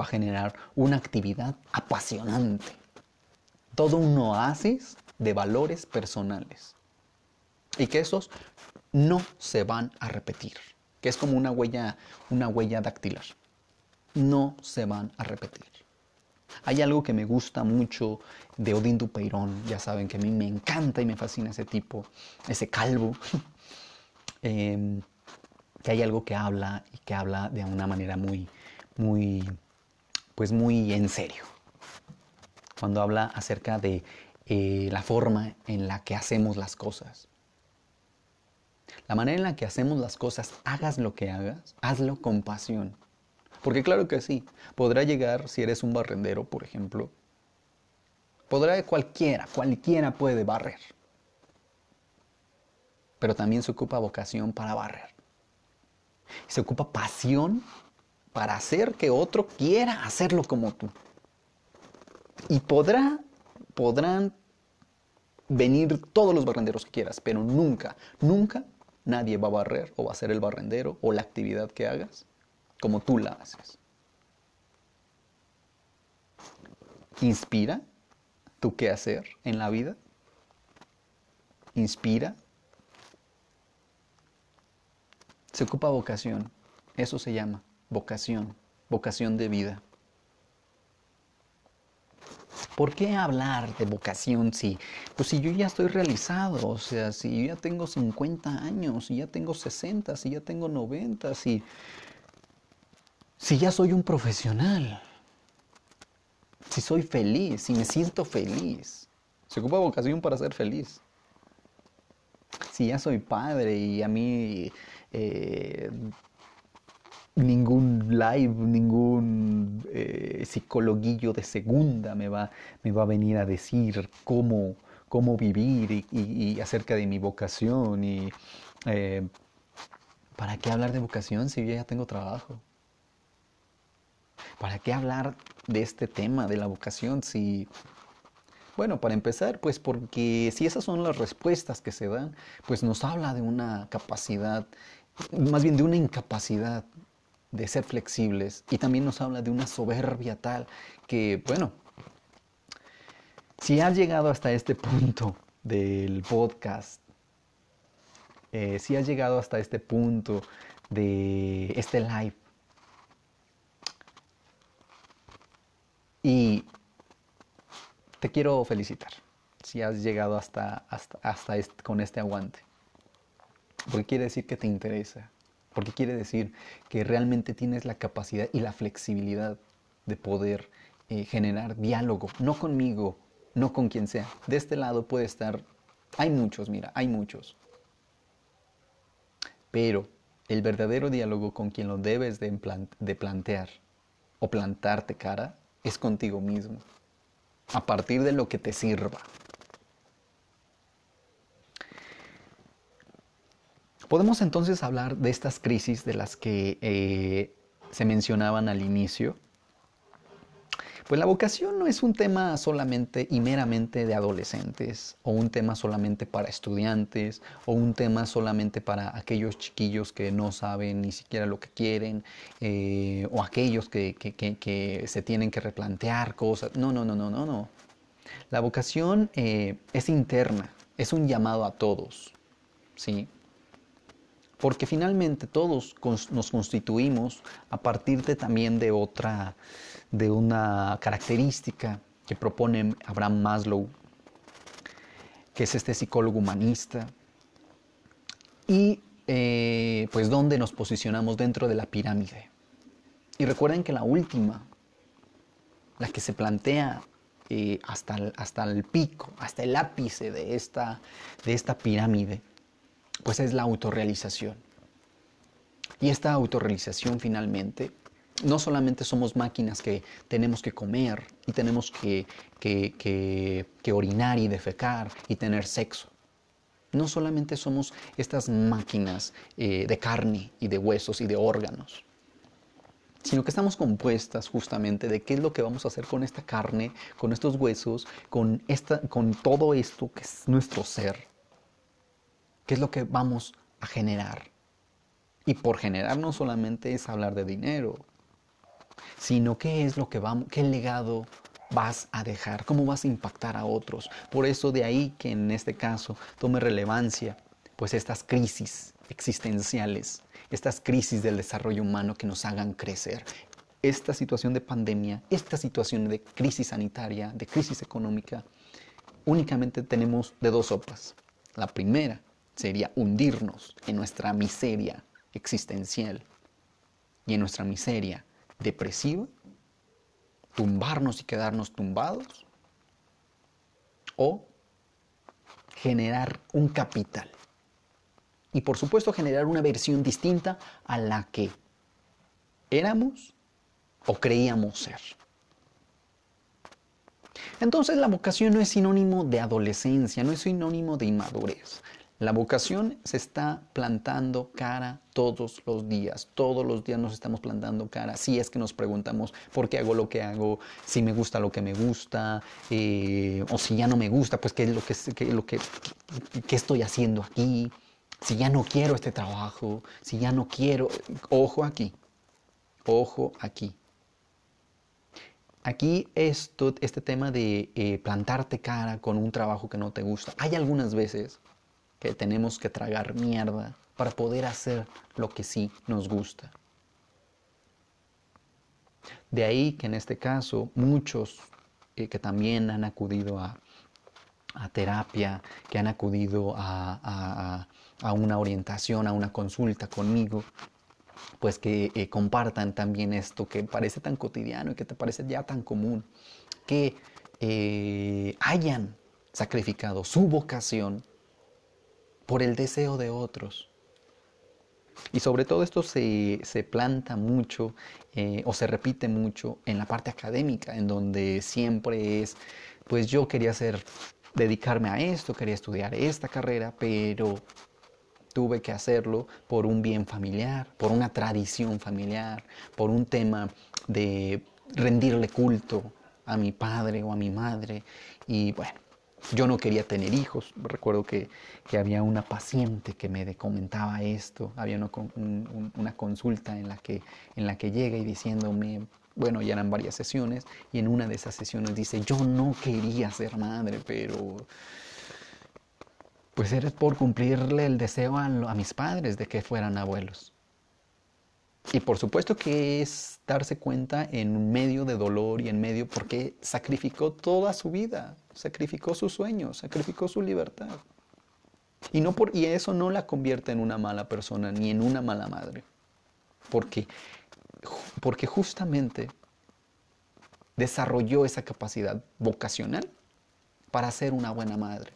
va a generar una actividad apasionante. Todo un oasis de valores personales. Y que esos no se van a repetir. Que es como una huella, una huella dactilar. No se van a repetir. Hay algo que me gusta mucho de Odín Dupeirón, ya saben que a mí me encanta y me fascina ese tipo, ese calvo, em, que hay algo que habla y que habla de una manera muy, muy pues muy en serio. Cuando habla acerca de eh, la forma en la que hacemos las cosas. La manera en la que hacemos las cosas, hagas lo que hagas, hazlo con pasión. Porque claro que sí, podrá llegar, si eres un barrendero, por ejemplo, podrá cualquiera, cualquiera puede barrer. Pero también se ocupa vocación para barrer. Se ocupa pasión para hacer que otro quiera hacerlo como tú. Y podrá, podrán venir todos los barrenderos que quieras, pero nunca, nunca nadie va a barrer o va a ser el barrendero o la actividad que hagas como tú la haces. Inspira tu qué hacer en la vida. Inspira. Se ocupa vocación. Eso se llama vocación, vocación de vida. ¿Por qué hablar de vocación si, pues si yo ya estoy realizado, o sea, si yo ya tengo 50 años, si ya tengo 60, si ya tengo 90, si, si ya soy un profesional, si soy feliz, si me siento feliz? Se ocupa vocación para ser feliz. Si ya soy padre y a mí eh, ningún live, ningún eh, psicologuillo de segunda me va, me va a venir a decir cómo, cómo vivir y, acerca de mi vocación. Y, eh, ¿Para qué hablar de vocación si yo ya tengo trabajo? ¿Para qué hablar de este tema de la vocación si... Bueno, para empezar, pues porque si esas son las respuestas que se dan, pues nos habla de una capacidad, más bien de una incapacidad de ser flexibles. Y también nos habla de una soberbia tal que, bueno, si has llegado hasta este punto del podcast, eh, si has llegado hasta este punto de este live, y te quiero felicitar si has llegado hasta, hasta, hasta con este aguante, porque quiere decir que te interesa, porque quiere decir que realmente tienes la capacidad y la flexibilidad de poder eh, generar diálogo, no conmigo, no con quien sea. De este lado puede estar, hay muchos, mira, hay muchos. Pero el verdadero diálogo con quien lo debes de, de plantear o plantarte cara es contigo mismo, a partir de lo que te sirva. Podemos entonces hablar de estas crisis de las que eh, se mencionaban al inicio. Pues la vocación no es un tema solamente y meramente de adolescentes, o un tema solamente para estudiantes, o un tema solamente para aquellos chiquillos que no saben ni siquiera lo que quieren, eh, o aquellos que, se tienen que replantear cosas. No, no, no, no, no, no. La vocación eh, es interna, es un llamado a todos, ¿sí? Porque finalmente todos nos constituimos a partir de también de otra, de una característica que propone Abraham Maslow, que es este psicólogo humanista, y eh, pues dónde nos posicionamos dentro de la pirámide. Y recuerden que la última, la que se plantea eh, hasta, el, hasta el pico, hasta el ápice de esta, de esta pirámide, pues es la autorrealización. Y esta autorrealización finalmente, no solamente somos máquinas que tenemos que comer y tenemos que, que, orinar y defecar y tener sexo. No solamente somos estas máquinas eh, de carne y de huesos y de órganos, sino que estamos compuestas justamente de qué es lo que vamos a hacer con esta carne, con estos huesos, con, esta, con todo esto que es nuestro ser. ¿Qué es lo que vamos a generar? Y por generar no solamente es hablar de dinero, sino qué es lo que vamos, qué legado vas a dejar, cómo vas a impactar a otros. Por eso de ahí que en este caso tome relevancia pues estas crisis existenciales, estas crisis del desarrollo humano que nos hagan crecer. Esta situación de pandemia, esta situación de crisis sanitaria, de crisis económica, únicamente tenemos de dos sopas. La primera, sería hundirnos en nuestra miseria existencial y en nuestra miseria depresiva, tumbarnos y quedarnos tumbados, o generar un capital. Y por supuesto generar una versión distinta a la que éramos o creíamos ser. Entonces la vocación no es sinónimo de adolescencia, no es sinónimo de inmadurez. La vocación se está plantando cara todos los días. Todos los días nos estamos plantando cara. Si es que nos preguntamos por qué hago lo que hago, si me gusta lo que me gusta, eh, o si ya no me gusta, pues qué es lo que, lo que, qué estoy haciendo aquí. Si ya no quiero este trabajo, si ya no quiero. Ojo aquí. Ojo aquí. Aquí esto, este tema de eh, plantarte cara con un trabajo que no te gusta. Hay algunas veces que tenemos que tragar mierda para poder hacer lo que sí nos gusta. De ahí que en este caso muchos eh, que también han acudido a, terapia, que han acudido a, una orientación, a una consulta conmigo, pues que eh, compartan también esto que parece tan cotidiano y que te parece ya tan común, que eh, hayan sacrificado su vocación por el deseo de otros. Y sobre todo esto se, planta mucho eh, o se repite mucho en la parte académica, en donde siempre es, pues yo quería hacer, dedicarme a esto, quería estudiar esta carrera, pero tuve que hacerlo por un bien familiar, por una tradición familiar, por un tema de rendirle culto a mi padre o a mi madre. Y bueno, yo no quería tener hijos. Recuerdo que, había una paciente que me comentaba esto. Había una, consulta en la, que, en la que llega y diciéndome, bueno, ya eran varias sesiones, y en una de esas sesiones dice, yo no quería ser madre, pero pues era por cumplirle el deseo a, a mis padres de que fueran abuelos. Y por supuesto que es darse cuenta en medio de dolor y en medio porque sacrificó toda su vida, sacrificó sus sueños, sacrificó su libertad. Y, no por, y eso no la convierte en una mala persona ni en una mala madre. Porque, porque justamente desarrolló esa capacidad vocacional para ser una buena madre.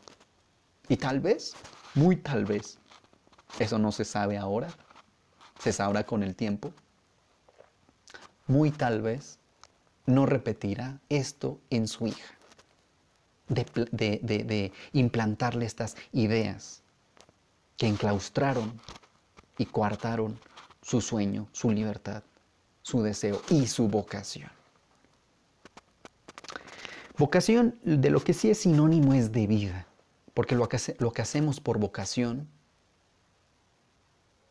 Y tal vez, muy tal vez, eso no se sabe ahora, se sabrá con el tiempo, muy tal vez no repetirá esto en su hija, de, implantarle estas ideas que enclaustraron y coartaron su sueño, su libertad, su deseo y su vocación. Vocación de lo que sí es sinónimo es de vida, porque lo que, lo que hacemos por vocación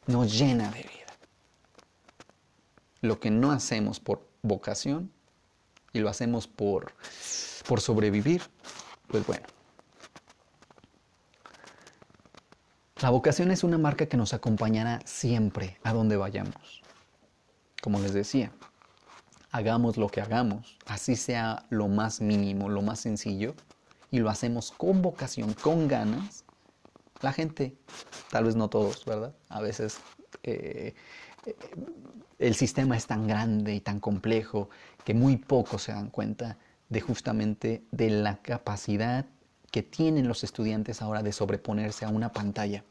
nos llena de vida lo que no hacemos por vocación y lo hacemos por, por sobrevivir, pues bueno. La vocación es una marca que nos acompañará siempre a donde vayamos. Como les decía, hagamos lo que hagamos, así sea lo más mínimo, lo más sencillo, y lo hacemos con vocación, con ganas, la gente, tal vez no todos, ¿verdad? A veces eh, eh, el sistema es tan grande y tan complejo que muy pocos se dan cuenta de justamente de la capacidad que tienen los estudiantes ahora de sobreponerse a una pantalla.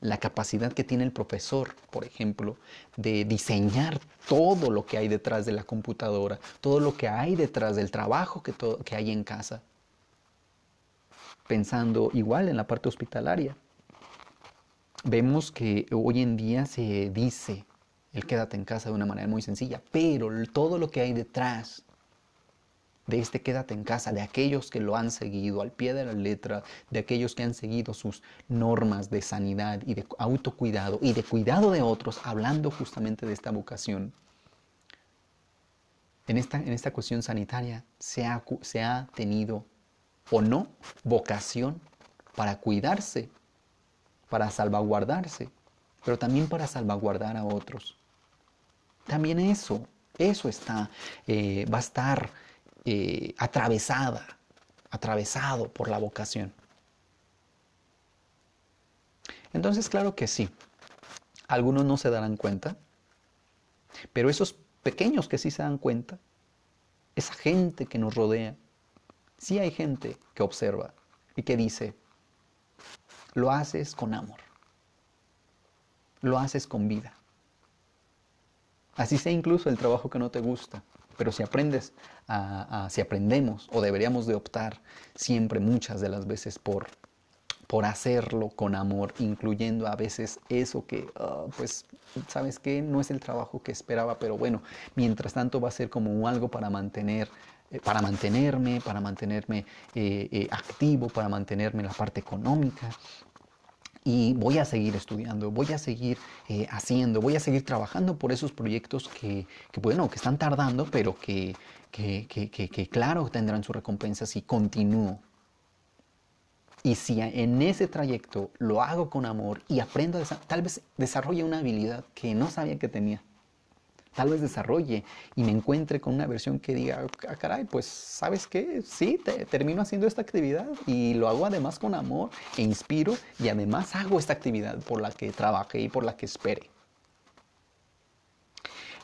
La capacidad que tiene el profesor, por ejemplo, de diseñar todo lo que hay detrás de la computadora, todo lo que hay detrás del trabajo que, que hay en casa. Pensando igual en la parte hospitalaria. Vemos que hoy en día se dice el quédate en casa de una manera muy sencilla, pero todo lo que hay detrás de este quédate en casa, de aquellos que lo han seguido al pie de la letra, de aquellos que han seguido sus normas de sanidad y de autocuidado y de cuidado de otros, hablando justamente de esta vocación. En esta, en esta cuestión sanitaria se ha, se ha tenido o no vocación para cuidarse, para salvaguardarse, pero también para salvaguardar a otros. También eso, eso está, eh, va a estar eh, atravesada, atravesado por la vocación. Entonces, claro que sí, algunos no se darán cuenta, pero esos pequeños que sí se dan cuenta, esa gente que nos rodea, sí hay gente que observa y que dice, lo haces con amor, lo haces con vida. Así sea incluso el trabajo que no te gusta. Pero si aprendes, si aprendemos o deberíamos de optar siempre muchas de las veces por, por hacerlo con amor, incluyendo a veces eso que, ah, pues, ¿sabes qué? No es el trabajo que esperaba, pero bueno, mientras tanto va a ser como algo para mantener eh, para mantenerme, para mantenerme eh, eh, activo, para mantenerme en la parte económica, y voy a seguir estudiando, voy a seguir eh, haciendo, voy a seguir trabajando por esos proyectos que, bueno, que están tardando, pero que, que, claro tendrán su recompensa si continúo. Y si en ese trayecto lo hago con amor y aprendo, tal vez desarrolle una habilidad que no sabía que tenía tal vez desarrolle y me encuentre con una versión que diga, ah, caray, pues sabes qué, sí, te, termino haciendo esta actividad y lo hago además con amor e inspiro y además hago esta actividad por la que trabajé y por la que espere.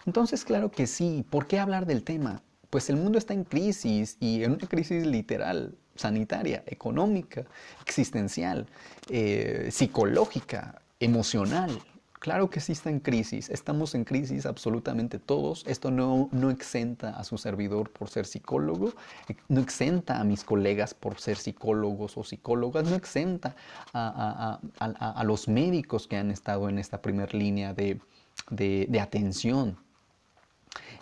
Entonces, claro que sí, ¿por qué hablar del tema? Pues el mundo está en crisis y en una crisis literal, sanitaria, económica, existencial, eh, psicológica, emocional, Claro que sí está en crisis, estamos en crisis absolutamente todos. Esto no, no exenta a su servidor por ser psicólogo, no exenta a mis colegas por ser psicólogos o psicólogas, no exenta a, los médicos que han estado en esta primera línea de, de, atención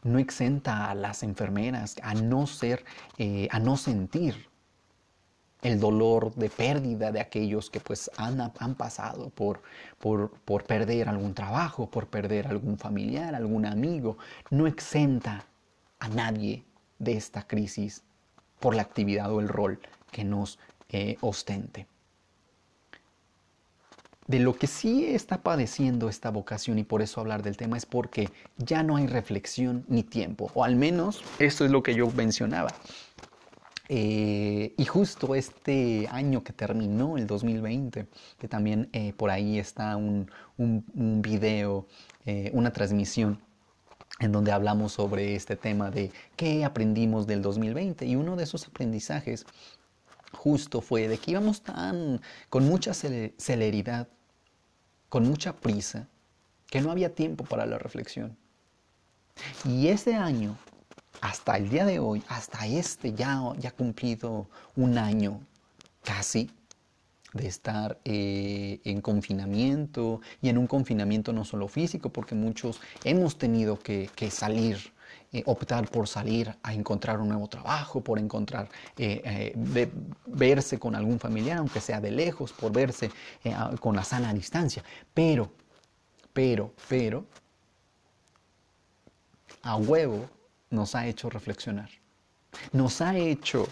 no exenta a las enfermeras a no ser, eh, a no sentir el dolor de pérdida de aquellos que pues han, han pasado por, por, perder algún trabajo, por perder algún familiar, algún amigo, no exenta a nadie de esta crisis por la actividad o el rol que nos eh, ostente. De lo que sí está padeciendo esta vocación y por eso hablar del tema es porque ya no hay reflexión ni tiempo, o al menos esto es lo que yo mencionaba. Eh, y justo este año que terminó, el 2020, que también eh, por ahí está un, un, video, eh, una transmisión en donde hablamos sobre este tema de qué aprendimos del 2020. Y uno de esos aprendizajes justo fue de que íbamos tan con mucha celeridad, con mucha prisa, que no había tiempo para la reflexión. Y ese año hasta el día de hoy, hasta este ya, ya cumplido un año casi de estar eh, en confinamiento y en un confinamiento no solo físico, porque muchos hemos tenido que, salir, eh, optar por salir a encontrar un nuevo trabajo, por encontrar, eh, verse con algún familiar, aunque sea de lejos, por verse con la sana distancia. Pero, pero, pero, a huevo nos ha hecho reflexionar, nos ha hecho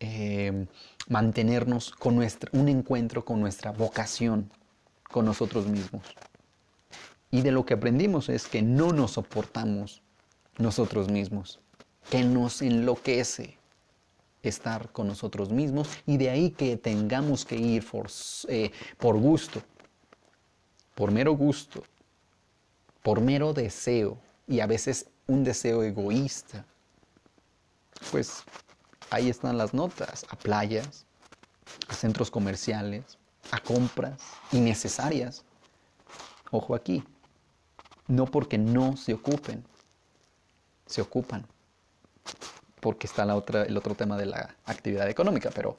eh, mantenernos con nuestra, un encuentro con nuestra vocación, con nosotros mismos. Y de lo que aprendimos es que no nos soportamos nosotros mismos, que nos enloquece estar con nosotros mismos y de ahí que tengamos que ir eh, por gusto, por mero gusto, por mero deseo y a veces un deseo egoísta, pues ahí están las notas, a playas, a centros comerciales, a compras innecesarias. Ojo aquí, no porque no se ocupen, se ocupan, porque está el otro tema de la actividad económica, pero,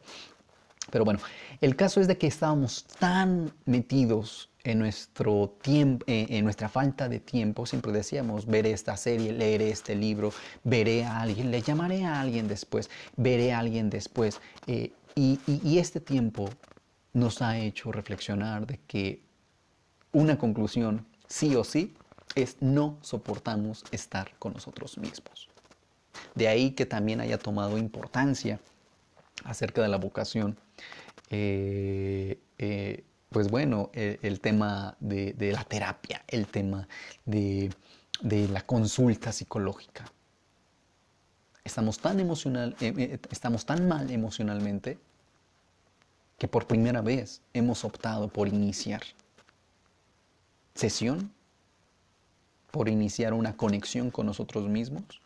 pero bueno, el caso es de que estábamos tan metidos en nuestro tiempo, eh, en nuestra falta de tiempo, siempre decíamos, veré esta serie, leeré este libro, veré a alguien, le llamaré a alguien después, veré a alguien después. Eh, y, este tiempo nos ha hecho reflexionar de que una conclusión, sí o sí, es no soportamos estar con nosotros mismos. De ahí que también haya tomado importancia acerca de la vocación. Eh, pues bueno, el, tema de, la terapia, el tema de, la consulta psicológica. Estamos tan, emocional, eh, eh, estamos tan mal emocionalmente que por primera vez hemos optado por iniciar sesión, por iniciar una conexión con nosotros mismos,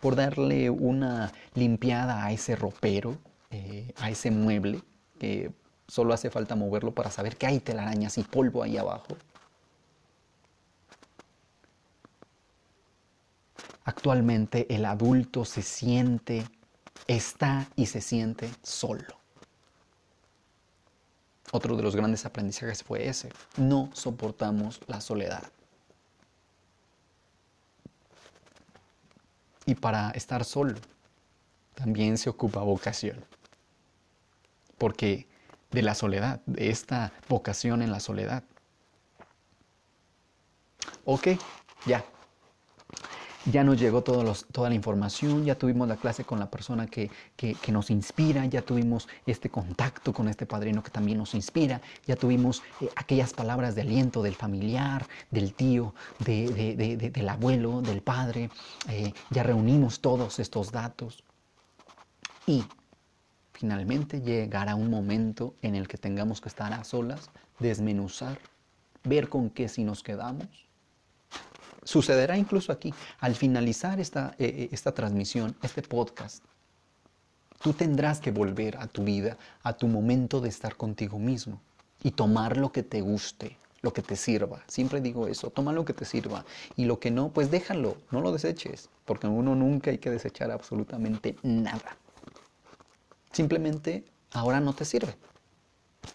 por darle una limpiada a ese ropero, eh, a ese mueble que Solo hace falta moverlo para saber que hay telarañas y polvo ahí abajo. Actualmente el adulto se siente, está y se siente solo. Otro de los grandes aprendizajes fue ese. No soportamos la soledad. Y para estar solo también se ocupa vocación. Porque de la soledad, de esta vocación en la soledad. Ok, ya. Ya nos llegó toda la información, ya tuvimos la clase con la persona que, nos inspira, ya tuvimos este contacto con este padrino que también nos inspira, ya tuvimos eh, aquellas palabras de aliento del familiar, del tío, del abuelo, del padre, eh, ya reunimos todos estos datos. Y finalmente llegará un momento en el que tengamos que estar a solas, desmenuzar, ver con qué si nos quedamos. Sucederá incluso aquí, al finalizar esta, eh, eh, esta transmisión, este podcast, tú tendrás que volver a tu vida, a tu momento de estar contigo mismo y tomar lo que te guste, lo que te sirva. Siempre digo eso, toma lo que te sirva. Y lo que no, pues déjalo, no lo deseches, porque uno nunca hay que desechar absolutamente nada. Simplemente ahora no te sirve,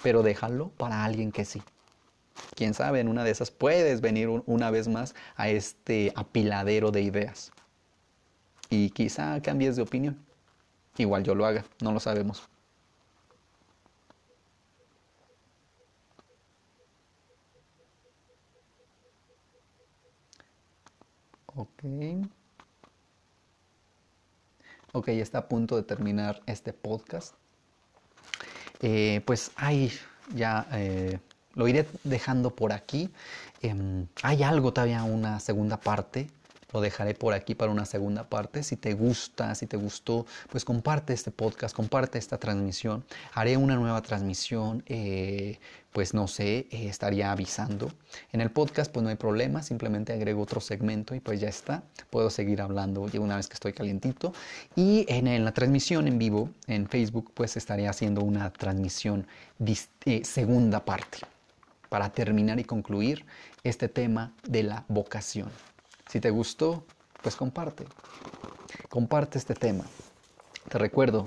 pero déjalo para alguien que sí. Quién sabe, en una de esas puedes venir una vez más a este apiladero de ideas. Y quizá cambies de opinión. Igual yo lo haga, no lo sabemos. Ok. Ok, está a punto de terminar este podcast. Eh, pues ahí ya eh, lo iré dejando por aquí. Em, hay algo todavía, una segunda parte lo dejaré por aquí para una segunda parte. Si te gusta, si te gustó, pues comparte este podcast, comparte esta transmisión. Haré una nueva transmisión, eh, pues no sé, eh, estaría avisando. En el podcast pues no hay problema, simplemente agrego otro segmento y pues ya está. Puedo seguir hablando una vez que estoy calientito. Y en, la transmisión en vivo, en Facebook, pues estaré haciendo una transmisión eh, segunda parte para terminar y concluir este tema de la vocación. Si te gustó, pues comparte. Comparte este tema. Te recuerdo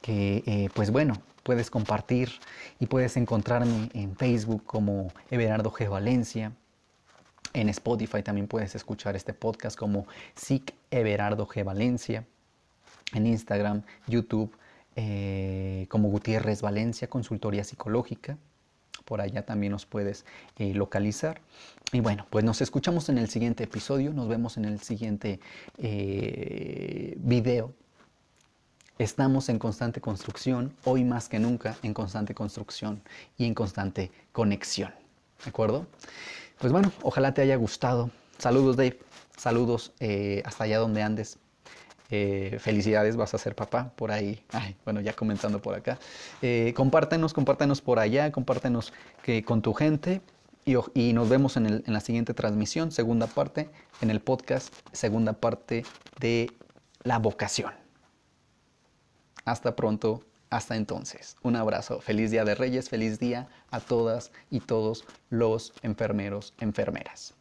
que, eh, pues bueno, puedes compartir y puedes encontrarme en Facebook como Everardo G. Valencia. En Spotify también puedes escuchar este podcast como SIC Everardo G. Valencia. En Instagram, YouTube, eh, como Gutiérrez Valencia, Consultoría Psicológica por allá también nos puedes eh, localizar. Y bueno, pues nos escuchamos en el siguiente episodio, nos vemos en el siguiente eh, video. Estamos en constante construcción, hoy más que nunca en constante construcción y en constante conexión. ¿De acuerdo? Pues bueno, ojalá te haya gustado. Saludos Dave, saludos eh, hasta allá donde andes. Eh, felicidades, vas a ser papá por ahí. bueno, ya comenzando por acá. Eh, compártenos, compártenos por allá, compártenos que, con tu gente. Y, nos vemos en, en la siguiente transmisión, segunda parte, en el podcast, segunda parte de la vocación. Hasta pronto, hasta entonces. Un abrazo, feliz Día de Reyes, feliz día a todas y todos los enfermeros, enfermeras.